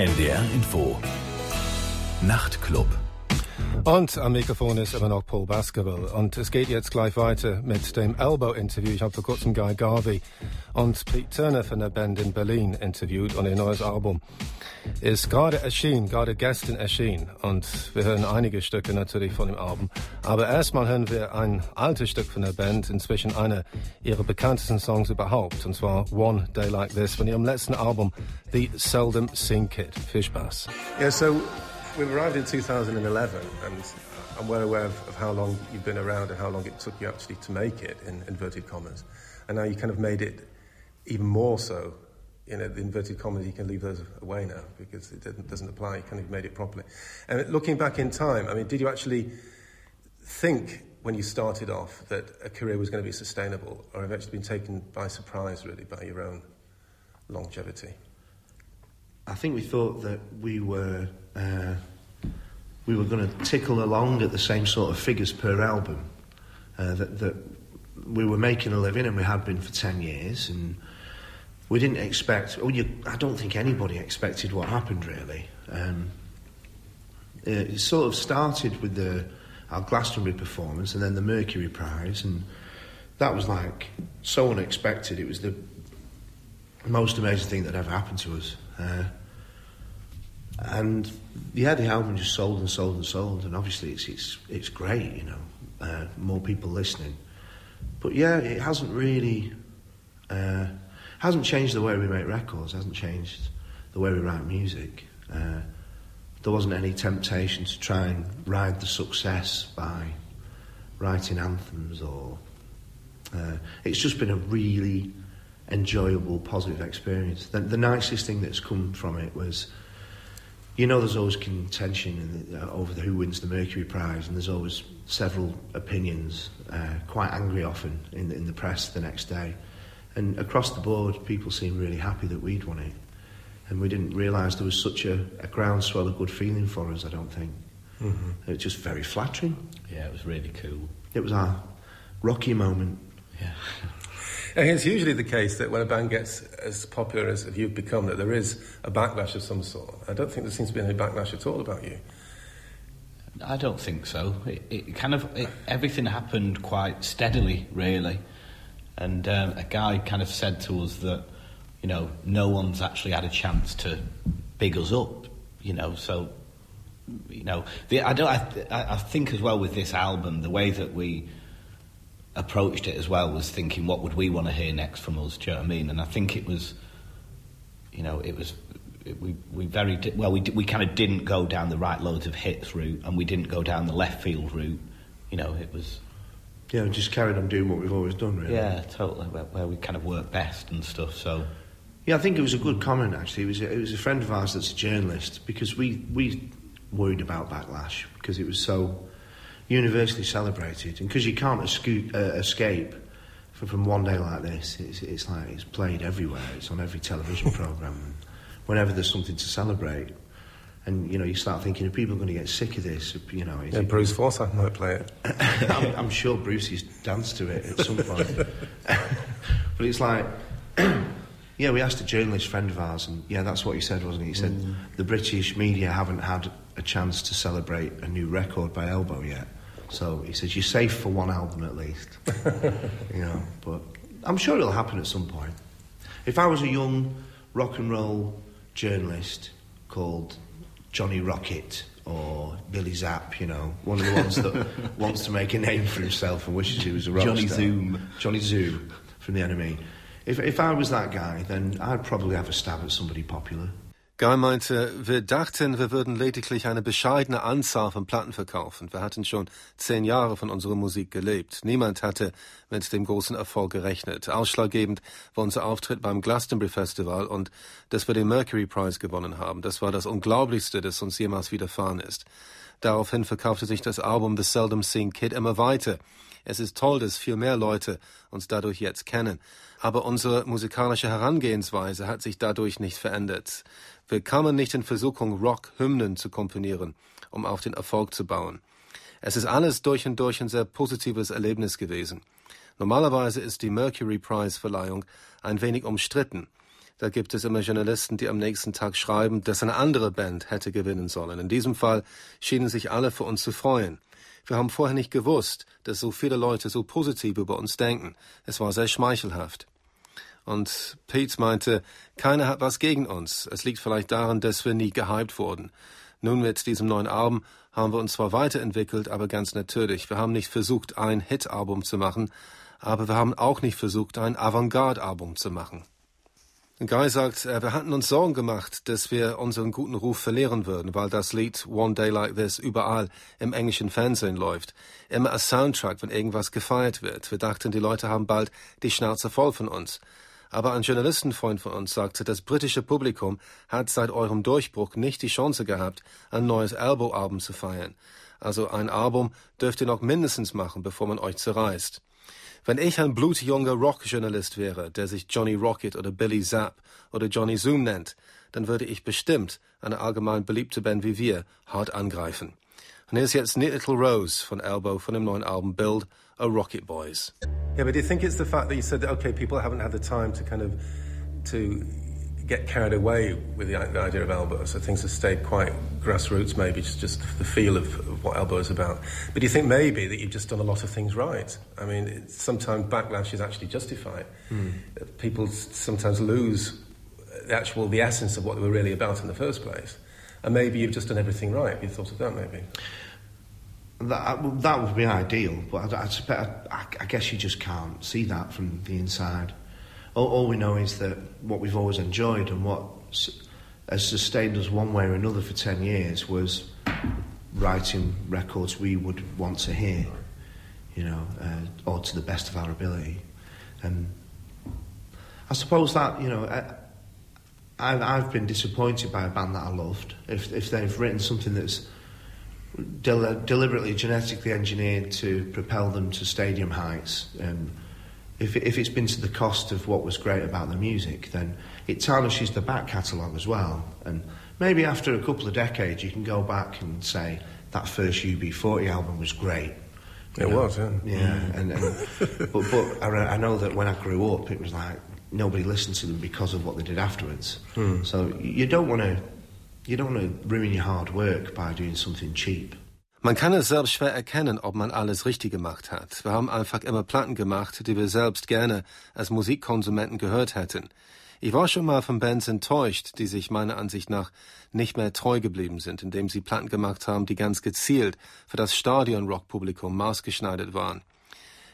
NDR Info. Nachtclub. Und am Mikrofon ist immer noch Paul Baskerville. Und es geht jetzt gleich weiter mit dem Elbow-Interview. Ich habe vor kurzem Guy Garvey und Pete Turner von der Band in Berlin interviewt und ihr neues Album ist gerade erschienen, gerade gestern erschienen. Und wir hören einige Stücke natürlich von dem Album. Aber erstmal hören wir ein altes Stück von der Band, inzwischen einer ihrer bekanntesten Songs überhaupt. Und zwar One Day Like This von ihrem letzten Album, The Seldom Seen Kid. Viel Spaß. Yeah, so we arrived in 2011, and I'm well aware of, of, how long you've been around and how long it took you actually to make it, in inverted commas. And now you kind of made it even more so. You know, the inverted commas, you can leave those away now because it doesn't, doesn't apply. You kind of made it properly. And looking back in time, I mean, did you actually think when you started off that a career was going to be sustainable, or have you actually been taken by surprise, really, by your own longevity? I think we thought that we were uh, we were going to tickle along at the same sort of figures per album. Uh, that, that we were making a living, and we had been for ten years, and we didn't expect. Oh, you, I don't think anybody expected what happened really. Um, it sort of started with the our Glastonbury performance, and then the Mercury Prize, and that was like so unexpected. It was the most amazing thing that ever happened to us. Uh, and yeah, the album just sold and sold and sold, and obviously it's it's it's great, you know, uh, more people listening. But yeah, it hasn't really uh, hasn't changed the way we make records, hasn't changed the way we write music. Uh, there wasn't any temptation to try and ride the success by writing anthems or. Uh, it's just been a really enjoyable, positive experience. The, the nicest thing that's come from it was you know there's always contention the, uh, over the, who wins the Mercury Prize, and there's always several opinions, uh, quite angry often in the, in the press the next day. And across the board, people seemed really happy that we'd won it. And we didn't realise there was such a, a groundswell of good feeling for us, I don't think. Mm-hmm. It was just very flattering. Yeah, it was really cool. It was our rocky moment. Yeah. And it's usually the case that when a band gets as popular as you've become, that there is a backlash of some sort. I don't think there seems to be any backlash at all about you. I don't think so. It, it kind of it, everything happened quite steadily, really. And um, a guy kind of said to us that, you know, no one's actually had a chance to big us up, you know. So, you know, the, I don't. I, I think as well with this album, the way that we approached it as well was thinking, what would we want to hear next from us? Do you know what I mean? And I think it was, you know, it was. It, we, we very well we we kind of didn't go down the right loads of hits route and we didn't go down the left field route you know it was yeah we just carried on doing what we've always done really yeah totally where, where we kind of work best and stuff so yeah I think it was a good comment actually it was a, it was a friend of ours that's a journalist because we we worried about backlash because it was so universally celebrated, and because you can't escape, uh, escape from, from one day like this, it's, it's like it's played everywhere. It's on every television program. Whenever there's something to celebrate, and you know, you start thinking, are people going to get sick of this? You know, yeah, Bruce Forsyth might play it. I'm, I'm sure Brucey's danced to it at some point. but it's like. Yeah, we asked a journalist friend of ours, and yeah, that's what he said, wasn't he? He said mm. the British media haven't had a chance to celebrate a new record by Elbow yet. So he says, You're safe for one album at least. you know, but I'm sure it'll happen at some point. If I was a young rock and roll journalist called Johnny Rocket or Billy Zapp, you know, one of the ones that wants to make a name for himself and wishes he was a rock Johnny star. Zoom. Johnny Zoom from the enemy. If, if I was that guy, then I'd probably have a stab at somebody popular. Guy meinte, wir dachten, wir würden lediglich eine bescheidene Anzahl von Platten verkaufen. Wir hatten schon zehn Jahre von unserer Musik gelebt. Niemand hatte mit dem großen Erfolg gerechnet. Ausschlaggebend war unser Auftritt beim Glastonbury Festival und dass wir den Mercury Prize gewonnen haben. Das war das Unglaublichste, das uns jemals widerfahren ist. Daraufhin verkaufte sich das Album The Seldom Seen Kid immer weiter. Es ist toll, dass viel mehr Leute uns dadurch jetzt kennen. Aber unsere musikalische Herangehensweise hat sich dadurch nicht verändert. Wir kamen nicht in Versuchung, Rock-Hymnen zu komponieren, um auf den Erfolg zu bauen. Es ist alles durch und durch ein sehr positives Erlebnis gewesen. Normalerweise ist die Mercury Prize Verleihung ein wenig umstritten. Da gibt es immer Journalisten, die am nächsten Tag schreiben, dass eine andere Band hätte gewinnen sollen. In diesem Fall schienen sich alle für uns zu freuen. Wir haben vorher nicht gewusst, dass so viele Leute so positiv über uns denken. Es war sehr schmeichelhaft. Und Pete meinte, keiner hat was gegen uns. Es liegt vielleicht daran, dass wir nie gehypt wurden. Nun mit diesem neuen Album haben wir uns zwar weiterentwickelt, aber ganz natürlich. Wir haben nicht versucht, ein Hit-Album zu machen, aber wir haben auch nicht versucht, ein Avantgarde-Album zu machen. Guy sagt, äh, wir hatten uns Sorgen gemacht, dass wir unseren guten Ruf verlieren würden, weil das Lied One Day Like This überall im englischen Fernsehen läuft. Immer als Soundtrack, wenn irgendwas gefeiert wird. Wir dachten, die Leute haben bald die Schnauze voll von uns. Aber ein Journalistenfreund von uns sagte, das britische Publikum hat seit eurem Durchbruch nicht die Chance gehabt, ein neues Elbow-Album zu feiern. Also ein Album dürft ihr noch mindestens machen, bevor man euch zerreißt. Wenn ich ein blutjunger Rockjournalist wäre, der sich Johnny Rocket oder Billy Zapp oder Johnny Zoom nennt, dann würde ich bestimmt eine allgemein beliebte Band wie wir hart angreifen. Und hier ist jetzt Neat Little Rose von Elbow von dem neuen Album Build a Rocket Boys. Yeah, but do you think it's the fact that you said that, okay, people haven't had the time to kind of, to get carried away with the, the, idea of elbow, so things have stayed quite grassroots, maybe just, just the feel of, of, what elbow is about. But do you think maybe that you've just done a lot of things right? I mean, sometimes backlash is actually justified. Mm. People sometimes lose the actual the essence of what they were really about in the first place, and maybe you've just done everything right. Have you thought of that, maybe? That, that would be ideal, but I, I, I guess you just can't see that from the inside all, all we know is that what we've always enjoyed and what has sustained us one way or another for 10 years was writing records we would want to hear, you know, uh, or to the best of our ability. And I suppose that, you know, I, I've been disappointed by a band that I loved. If, if they've written something that's del- deliberately genetically engineered to propel them to stadium heights and if, if it's been to the cost of what was great about the music, then it tarnishes the back catalogue as well. And maybe after a couple of decades, you can go back and say that first UB40 album was great. It know? was, yeah. Yeah, and, and but, but I, I know that when I grew up, it was like nobody listened to them because of what they did afterwards. Hmm. So you don't want to you don't want to ruin your hard work by doing something cheap. Man kann es selbst schwer erkennen, ob man alles richtig gemacht hat. Wir haben einfach immer Platten gemacht, die wir selbst gerne als Musikkonsumenten gehört hätten. Ich war schon mal von Bands enttäuscht, die sich meiner Ansicht nach nicht mehr treu geblieben sind, indem sie Platten gemacht haben, die ganz gezielt für das Stadion-Rock-Publikum maßgeschneidert waren.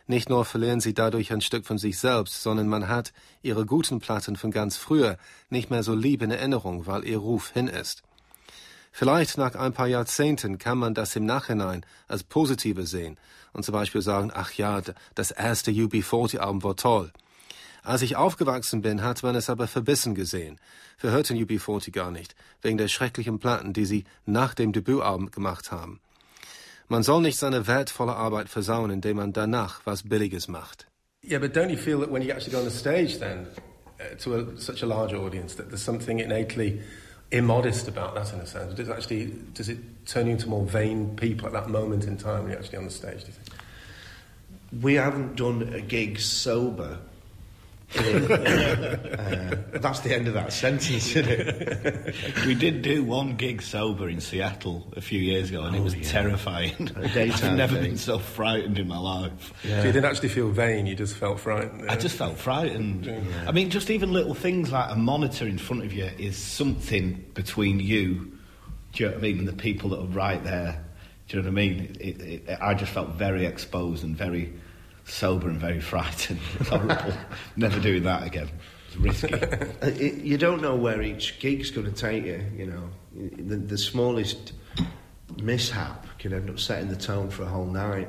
Nicht nur verlieren sie dadurch ein Stück von sich selbst, sondern man hat ihre guten Platten von ganz früher nicht mehr so lieb in Erinnerung, weil ihr Ruf hin ist. Vielleicht nach ein paar Jahrzehnten kann man das im Nachhinein als positive sehen und zum Beispiel sagen, ach ja, das erste UB40-Album war toll. Als ich aufgewachsen bin, hat man es aber verbissen gesehen. Wir hörten UB40 gar nicht, wegen der schrecklichen Platten, die sie nach dem Debütalbum gemacht haben. Man soll nicht seine wertvolle Arbeit versauen, indem man danach was Billiges macht. Yeah, but don't you feel that when you actually go on the stage then, uh, to a, such a large audience, that there's something innately immodest about that in a sense? Does it actually does it turn you into more vain people at that moment in time when you're actually on the stage? Do you think? We haven't done a gig sober uh, that's the end of that sentence, isn't it? we did do one gig sober in Seattle a few years ago, and oh, it was yeah. terrifying. I've never thing. been so frightened in my life. Yeah. So you didn't actually feel vain; you just felt frightened. Yeah. I just felt frightened. I mean, just even little things like a monitor in front of you is something between you. Do you know what I mean? And the people that are right there. Do you know what I mean? It, it, I just felt very exposed and very sober and very frightened. Horrible. Never doing that again. It's risky. Uh, you don't know where each gig's going to take you. You know, the, the smallest mishap can end up setting the tone for a whole night.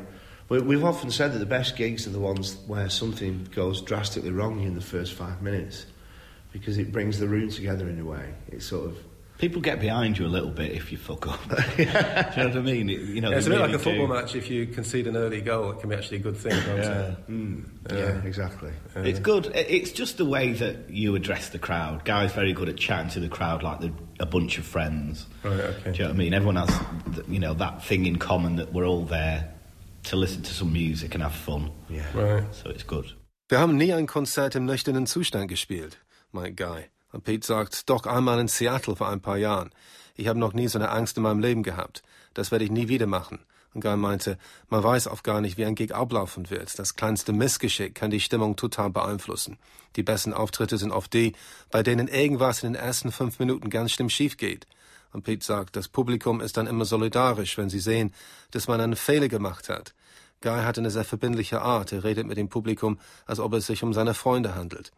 We, we've often said that the best gigs are the ones where something goes drastically wrong in the first five minutes because it brings the room together in a way. It sort of people get behind you a little bit if you fuck up. Do you know what I mean? It, you know, yeah, it's a bit like a football do. match. If you concede an early goal, it can be actually a good thing. yeah. Mm. yeah, yeah, exactly. Yeah. It's good. It's just the way that you address the crowd. Guy's very good at chatting to the crowd like a bunch of friends. Right. Okay. Do you know what I mean? Everyone has, you know, that thing in common that we're all there to listen to some music and have fun. Yeah. Right. So it's good. Wir haben nie ein Konzert im nüchternen Zustand gespielt, mein Guy. Und Pete sagt, doch einmal in Seattle vor ein paar Jahren. Ich habe noch nie so eine Angst in meinem Leben gehabt. Das werde ich nie wieder machen. Und Guy meinte, man weiß auch gar nicht, wie ein Gig ablaufen wird. Das kleinste Missgeschick kann die Stimmung total beeinflussen. Die besten Auftritte sind oft die, bei denen irgendwas in den ersten fünf Minuten ganz schlimm schief geht. Und Pete sagt, das Publikum ist dann immer solidarisch, wenn sie sehen, dass man einen Fehler gemacht hat. Guy hat eine sehr verbindliche Art. Er redet mit dem Publikum, als ob es sich um seine Freunde handelt.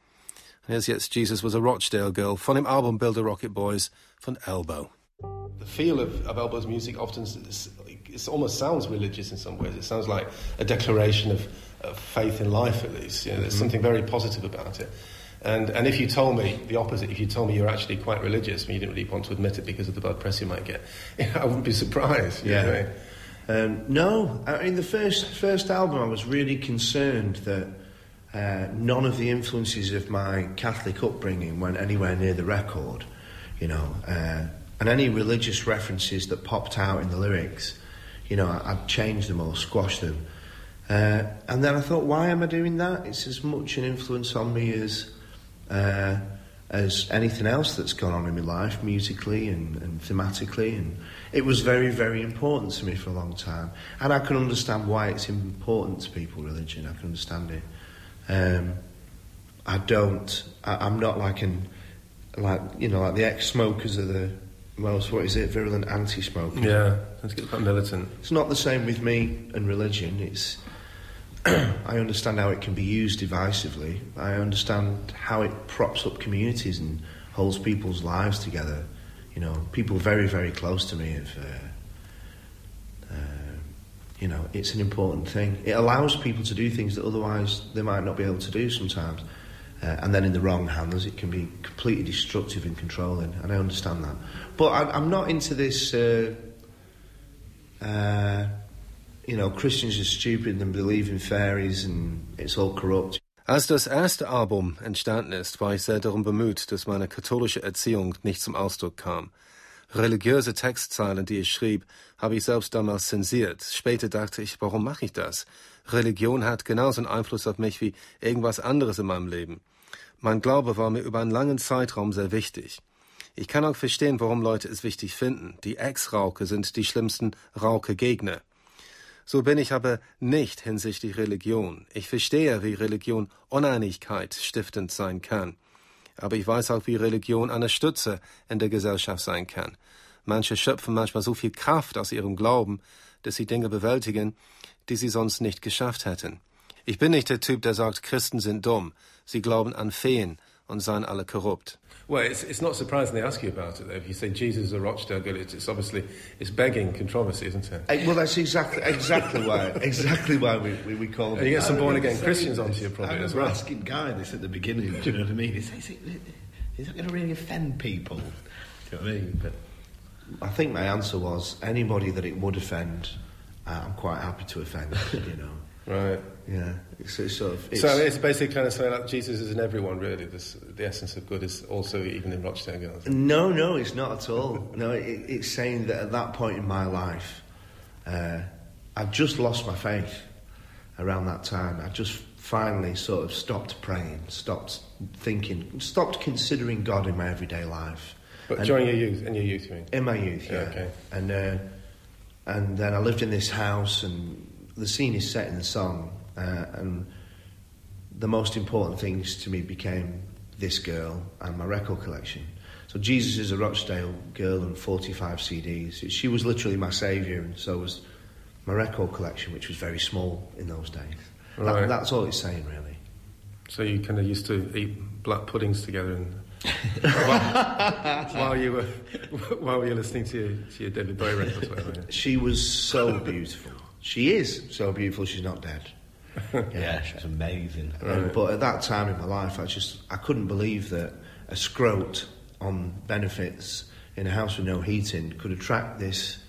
Ist jetzt Jesus was a Rochdale Girl von dem Album Build a Rocket Boys von Elbow. The feel of, of Elbow's music often is, it almost sounds religious in some ways. It sounds like a declaration of, of faith in life, at least. You know, there's mm-hmm. something very positive about it. And, and if you told me the opposite, if you told me you're actually quite religious, and you didn't really want to admit it because of the bad press you might get, you know, I wouldn't be surprised. yeah. Um, no, I mean the first first album, I was really concerned that uh, none of the influences of my Catholic upbringing went anywhere near the record, you know, uh, and any religious references that popped out in the lyrics, you know, I, would change them or squash them. Uh, and then I thought, why am I doing that? It's as much an influence on me as uh, as anything else that's gone on in my life, musically and, and thematically. And it was very, very important to me for a long time. And I can understand why it's important to people, religion. I can understand it. Um, I don't. I, am not like an like you know like the ex-smokers are the most what is it virulent anti-smoker. Yeah, let's get quite militant. It's not the same with me and religion. It's I understand how it can be used divisively. I understand how it props up communities and holds people's lives together. You know, people very, very close to me have, uh, you know, it's an important thing. It allows people to do things that otherwise they might not be able to do sometimes. Uh, and then in the wrong hands, it can be completely destructive and controlling. And I understand that. But I, I'm not into this. Uh, uh, you know, Christians are stupid and believe in fairies and it's all corrupt. Als das erste Album entstanden ist, war ich sehr darum bemüht, dass meine katholische Erziehung nicht zum Ausdruck kam. Religiöse Textzeilen, die ich schrieb, habe ich selbst damals zensiert. Später dachte ich, warum mache ich das? Religion hat genauso einen Einfluss auf mich wie irgendwas anderes in meinem Leben. Mein Glaube war mir über einen langen Zeitraum sehr wichtig. Ich kann auch verstehen, warum Leute es wichtig finden. Die Ex-Rauke sind die schlimmsten Rauke-Gegner. So bin ich aber nicht hinsichtlich Religion. Ich verstehe, wie Religion Uneinigkeit stiftend sein kann. Aber ich weiß auch, wie Religion eine Stütze in der Gesellschaft sein kann. Manche schöpfen manchmal so viel Kraft aus ihrem Glauben, dass sie Dinge bewältigen, die sie sonst nicht geschafft hätten. Ich bin nicht der Typ, der sagt, Christen sind dumm. Sie glauben an Feen und seien alle korrupt. Well, it's, it's not surprising they ask you about it, though. If you say Jesus is a Rochdale girl, it's, it's obviously it's begging controversy, isn't it? Well, that's exactly exactly why exactly why we, we, we call it. You get some born again Christians onto your project as well. asking Guy this at the beginning. Do you know what I mean? Is, is, it, is that going to really offend people? Do you know what I mean? But I think my answer was anybody that it would offend, uh, I'm quite happy to offend. You know. Right. Yeah. It's, it's sort of, it's, so it's basically kind of saying that Jesus is in everyone, really. This, the essence of good is also even in Rochdale Girls. No, no, it's not at all. no, it, it's saying that at that point in my life, uh, I'd just lost my faith around that time. I just finally sort of stopped praying, stopped thinking, stopped considering God in my everyday life. But and, during your youth, in your youth, you mean? In my youth, yeah. yeah okay. And uh, and then I lived in this house and the scene is set in the song, uh, and the most important things to me became this girl and my record collection. So Jesus is a Rochdale girl and 45 CDs. She was literally my saviour, and so was my record collection, which was very small in those days. Right. That, that's all it's saying, really. So you kind of used to eat black puddings together and while, while, you were while you were listening to your, to your David Bowie records, whatever. She was so beautiful. She is so beautiful. She's not dead. Yeah, yeah, she's amazing. Right. But at that time in my life, I just I couldn't believe that a scrote on benefits in a house with no heating could attract this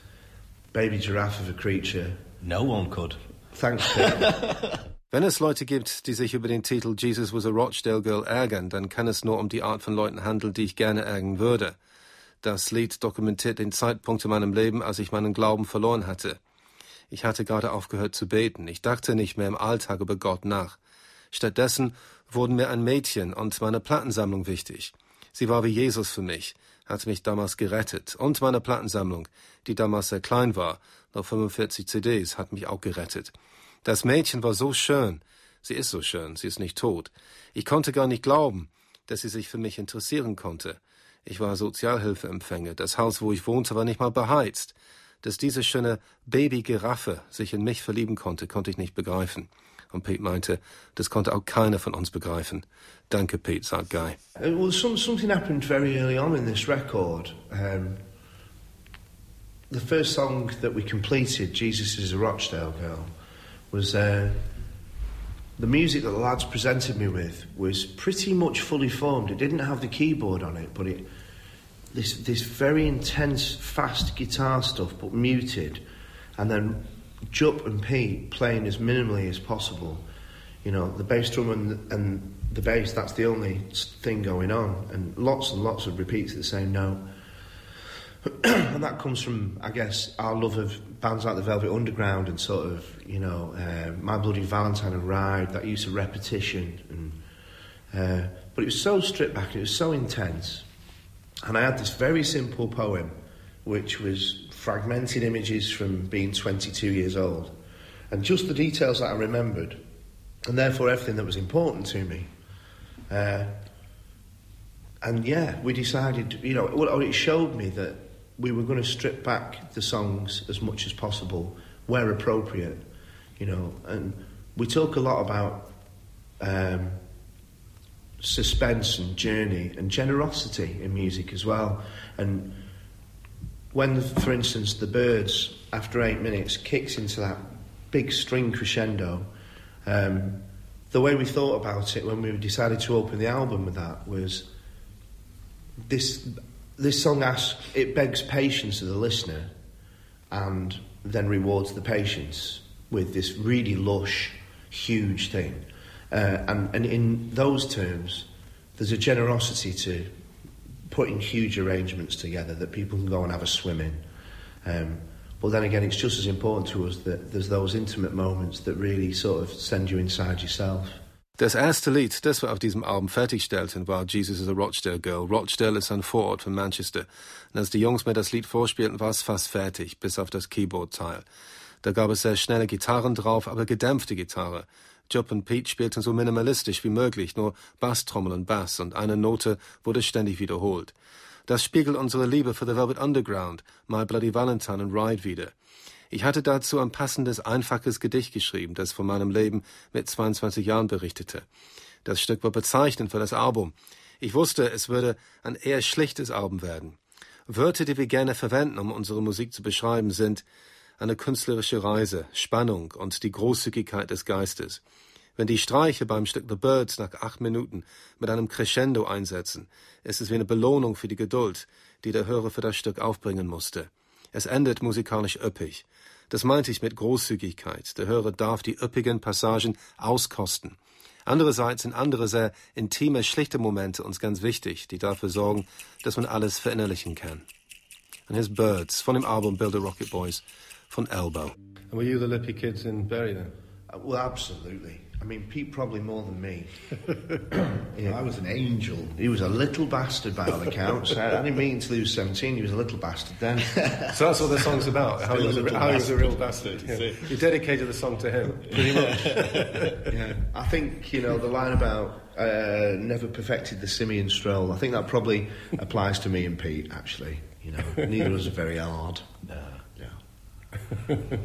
baby giraffe of a creature. No one could. Thanks, Wenn es Leute gibt, die sich über den Titel Jesus was a Rochdale Girl ärgern, dann kann es nur um die Art von Leuten handeln, die ich gerne ärgern würde. Das Lied dokumentiert den Zeitpunkt in meinem Leben, als ich meinen Glauben verloren hatte. Ich hatte gerade aufgehört zu beten. Ich dachte nicht mehr im Alltag über Gott nach. Stattdessen wurden mir ein Mädchen und meine Plattensammlung wichtig. Sie war wie Jesus für mich, hat mich damals gerettet. Und meine Plattensammlung, die damals sehr klein war, noch 45 CDs, hat mich auch gerettet. Das Mädchen war so schön. Sie ist so schön, sie ist nicht tot. Ich konnte gar nicht glauben, dass sie sich für mich interessieren konnte. Ich war Sozialhilfeempfänger. Das Haus, wo ich wohnte, war nicht mal beheizt. Dass diese schöne Baby-Giraffe sich in mich verlieben konnte, konnte ich nicht begreifen. Und Pete meinte, das konnte auch keiner von uns begreifen. Danke, Pete, sagt Guy. Well, some, something happened very early on in this record. Um, the first song that we completed, Jesus is a Rochdale Girl, was uh, the music that the lads presented me with was pretty much fully formed. It didn't have the keyboard on it, but it this this very intense, fast guitar stuff, but muted, and then Jupp and Pete playing as minimally as possible. You know, the bass drum and, and the bass, that's the only thing going on, and lots and lots of repeats of the same note. and that comes from, I guess, our love of bands like the Velvet Underground and sort of, you know, uh, My Bloody Valentine and Ride, that use of repetition. And, uh, but it was so stripped back, it was so intense. And I had this very simple poem, which was fragmented images from being 22 years old, and just the details that I remembered, and therefore everything that was important to me. Uh, and yeah, we decided, you know, well, it showed me that we were going to strip back the songs as much as possible where appropriate, you know, and we talk a lot about um, suspense and journey and generosity in music as well. And when, for instance, the Birds, after eight minutes, kicks into that big string crescendo, um, the way we thought about it when we decided to open the album with that was this this song asks it begs patience of the listener and then rewards the patience with this really lush huge thing uh, and, and in those terms there's a generosity to putting huge arrangements together that people can go and have a swim in um, but then again it's just as important to us that there's those intimate moments that really sort of send you inside yourself Das erste Lied, das wir auf diesem Album fertigstellten, war Jesus is a Rochdale Girl. Rochdale ist ein Vorort von Manchester. Und als die Jungs mir das Lied vorspielten, war es fast fertig, bis auf das Keyboard-Teil. Da gab es sehr schnelle Gitarren drauf, aber gedämpfte Gitarre. Jupp und Pete spielten so minimalistisch wie möglich, nur Basstrommel und Bass, und eine Note wurde ständig wiederholt. Das spiegelt unsere Liebe für The Velvet Underground, My Bloody Valentine und Ride wieder. Ich hatte dazu ein passendes, einfaches Gedicht geschrieben, das von meinem Leben mit 22 Jahren berichtete. Das Stück war bezeichnend für das Album. Ich wusste, es würde ein eher schlichtes Album werden. Wörter, die wir gerne verwenden, um unsere Musik zu beschreiben, sind eine künstlerische Reise, Spannung und die Großzügigkeit des Geistes. Wenn die Streiche beim Stück The Birds nach acht Minuten mit einem Crescendo einsetzen, ist es wie eine Belohnung für die Geduld, die der Hörer für das Stück aufbringen musste. Es endet musikalisch üppig. Das meinte ich mit Großzügigkeit. Der Hörer darf die üppigen Passagen auskosten. Andererseits sind andere sehr intime, schlichte Momente uns ganz wichtig, die dafür sorgen, dass man alles verinnerlichen kann. And here's Birds von dem Album Build a Rocket Boys von Elbow. And were you the lippy kids in Bury then? Uh, well, absolutely. I mean, Pete probably more than me. yeah. I was an angel. He was a little bastard by all accounts. I, I didn't mean to lose 17, he was a little bastard then. so that's what the song's about, how, he was, a, how he was a real bastard. Yeah. You dedicated the song to him, pretty much. yeah. I think, you know, the line about uh, never perfected the simian stroll, I think that probably applies to me and Pete, actually. You know, neither of us are very hard.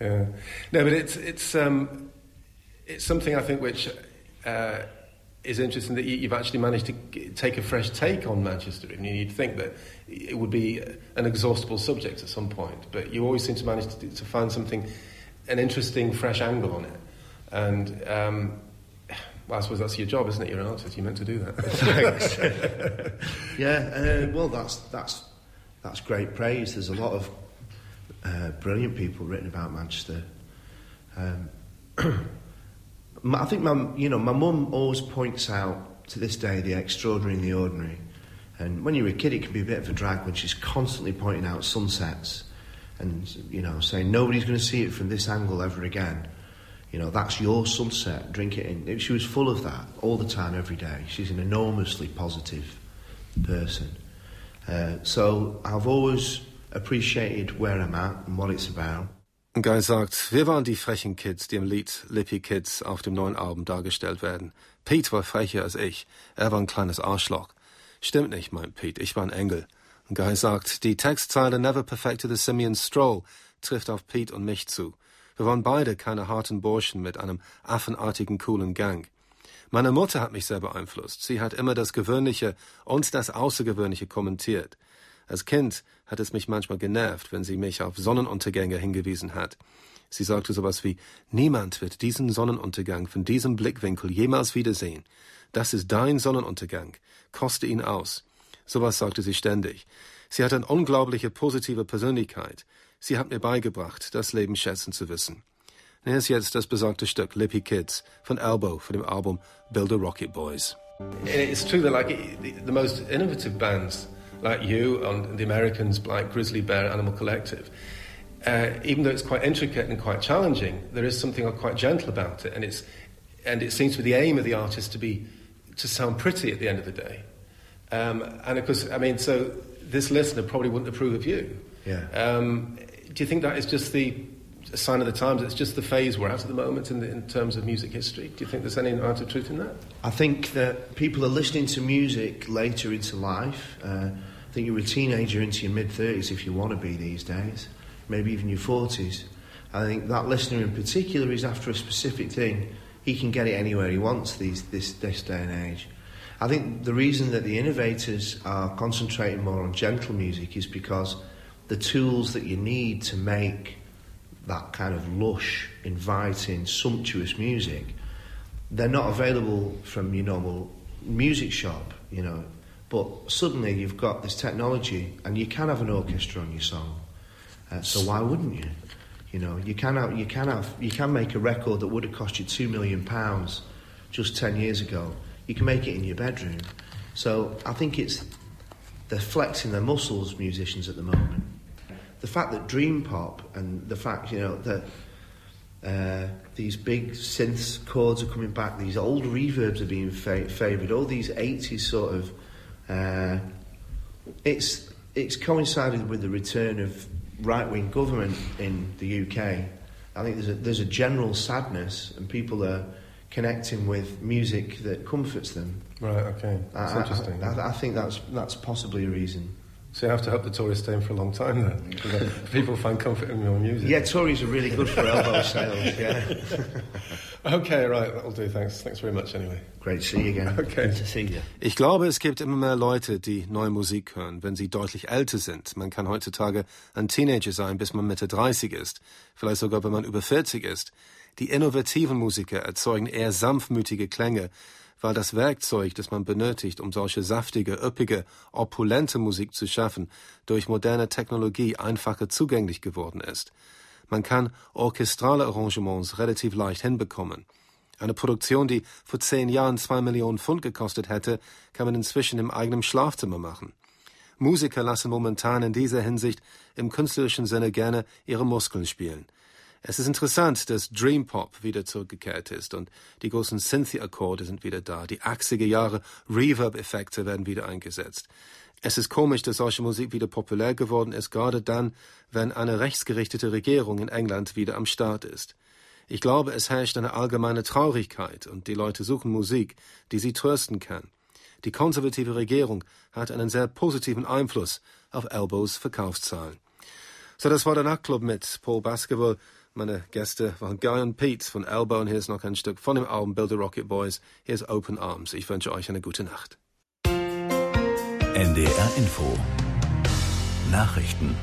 Yeah. No, but it's, it's, um, it's something I think which uh, is interesting that you, have actually managed to take a fresh take on Manchester. I mean, you'd think that it would be an exhaustible subject at some point, but you always seem to manage to, to find something, an interesting, fresh angle on it. And um, well, I suppose that's your job, isn't it? You're an artist. You're meant to do that. Thanks. yeah. Uh, well, that's that's that's great praise. There's a lot of uh, brilliant people written about Manchester. Um, I think my, you know, my mum always points out to this day the extraordinary and the ordinary. And when you're a kid, it can be a bit of a drag when she's constantly pointing out sunsets and, you know, saying nobody's going to see it from this angle ever again. You know, that's your sunset, drink it in. She was full of that all the time, every day. She's an enormously positive person. Uh, so I've always appreciated where I'm at and what it's about. Guy sagt, wir waren die frechen Kids, die im Lied Lippy Kids auf dem neuen Album dargestellt werden. Pete war frecher als ich. Er war ein kleines Arschloch. Stimmt nicht, meint Pete, ich war ein Engel. Guy sagt, die Textzeile Never perfected the Simeon Stroll trifft auf Pete und mich zu. Wir waren beide keine harten Burschen mit einem affenartigen, coolen Gang. Meine Mutter hat mich sehr beeinflusst. Sie hat immer das Gewöhnliche und das Außergewöhnliche kommentiert. Als Kind hat es mich manchmal genervt, wenn sie mich auf Sonnenuntergänge hingewiesen hat. Sie sagte sowas wie, niemand wird diesen Sonnenuntergang von diesem Blickwinkel jemals wiedersehen. Das ist dein Sonnenuntergang. Koste ihn aus. Sowas sagte sie ständig. Sie hat eine unglaubliche positive Persönlichkeit. Sie hat mir beigebracht, das Leben schätzen zu wissen. Hier ist jetzt das besagte Stück Lippy Kids von Elbow von dem Album Build a Rocket Boys. It's true that like the most innovative bands like you and the Americans like Grizzly Bear Animal Collective, uh, even though it's quite intricate and quite challenging, there is something quite gentle about it, and it's and it seems to be the aim of the artist to be to sound pretty at the end of the day. Um, and of course, I mean, so this listener probably wouldn't approve of you. Yeah. Um, do you think that is just the sign of the times? It's just the phase we're at at the moment in, the, in terms of music history. Do you think there's any amount of truth in that? I think that people are listening to music later into life. Uh, I think you're a teenager into your mid 30s if you want to be these days, maybe even your 40s. I think that listener in particular is after a specific thing. He can get it anywhere he wants these, this, this day and age. I think the reason that the innovators are concentrating more on gentle music is because the tools that you need to make that kind of lush, inviting, sumptuous music, they're not available from your normal music shop, you know. But suddenly you've got this technology and you can have an orchestra on your song. Uh, so why wouldn't you? You know, you can have, you can have, you can make a record that would have cost you two million pounds just ten years ago. You can make it in your bedroom. So I think it's they're flexing their muscles, musicians at the moment. The fact that dream pop and the fact you know that uh, these big synth chords are coming back, these old reverbs are being fa- favoured, all these 80s sort of uh, it's it's coincided with the return of right wing government in the UK. I think there's a, there's a general sadness, and people are connecting with music that comforts them. Right. Okay. That's I, interesting. I, I, I think that's that's possibly a reason. So you have to hope the Tories stay in for a long time then. Because people find comfort in your music. Yeah, Tories are really good for elbow sales. Yeah. okay, right, that'll do. Thanks. Thanks very much anyway. Great to see you again. Okay. Good to see you. Ich glaube, es gibt immer mehr Leute, die neue Musik hören, wenn sie deutlich älter sind. Man kann heutzutage ein Teenager sein, bis man Mitte 30 ist. Vielleicht sogar, wenn man über 40 ist. Die innovativen Musiker erzeugen eher sanftmütige Klänge, weil das Werkzeug, das man benötigt, um solche saftige, üppige, opulente Musik zu schaffen, durch moderne Technologie einfacher zugänglich geworden ist. Man kann orchestrale Arrangements relativ leicht hinbekommen. Eine Produktion, die vor zehn Jahren zwei Millionen Pfund gekostet hätte, kann man inzwischen im eigenen Schlafzimmer machen. Musiker lassen momentan in dieser Hinsicht im künstlerischen Sinne gerne ihre Muskeln spielen. Es ist interessant, dass Dream Pop wieder zurückgekehrt ist und die großen Synthie-Akkorde sind wieder da. Die 80er Jahre Reverb-Effekte werden wieder eingesetzt. Es ist komisch, dass solche Musik wieder populär geworden ist, gerade dann, wenn eine rechtsgerichtete Regierung in England wieder am Start ist. Ich glaube, es herrscht eine allgemeine Traurigkeit und die Leute suchen Musik, die sie trösten kann. Die konservative Regierung hat einen sehr positiven Einfluss auf Elbows Verkaufszahlen. So, das war der Nachtclub mit Paul Basketball. Meine Gäste waren Guy und Pete von Elbow und hier ist noch ein Stück von dem Album Build the Rocket Boys. Hier ist Open Arms. Ich wünsche euch eine gute Nacht. NDR Info. Nachrichten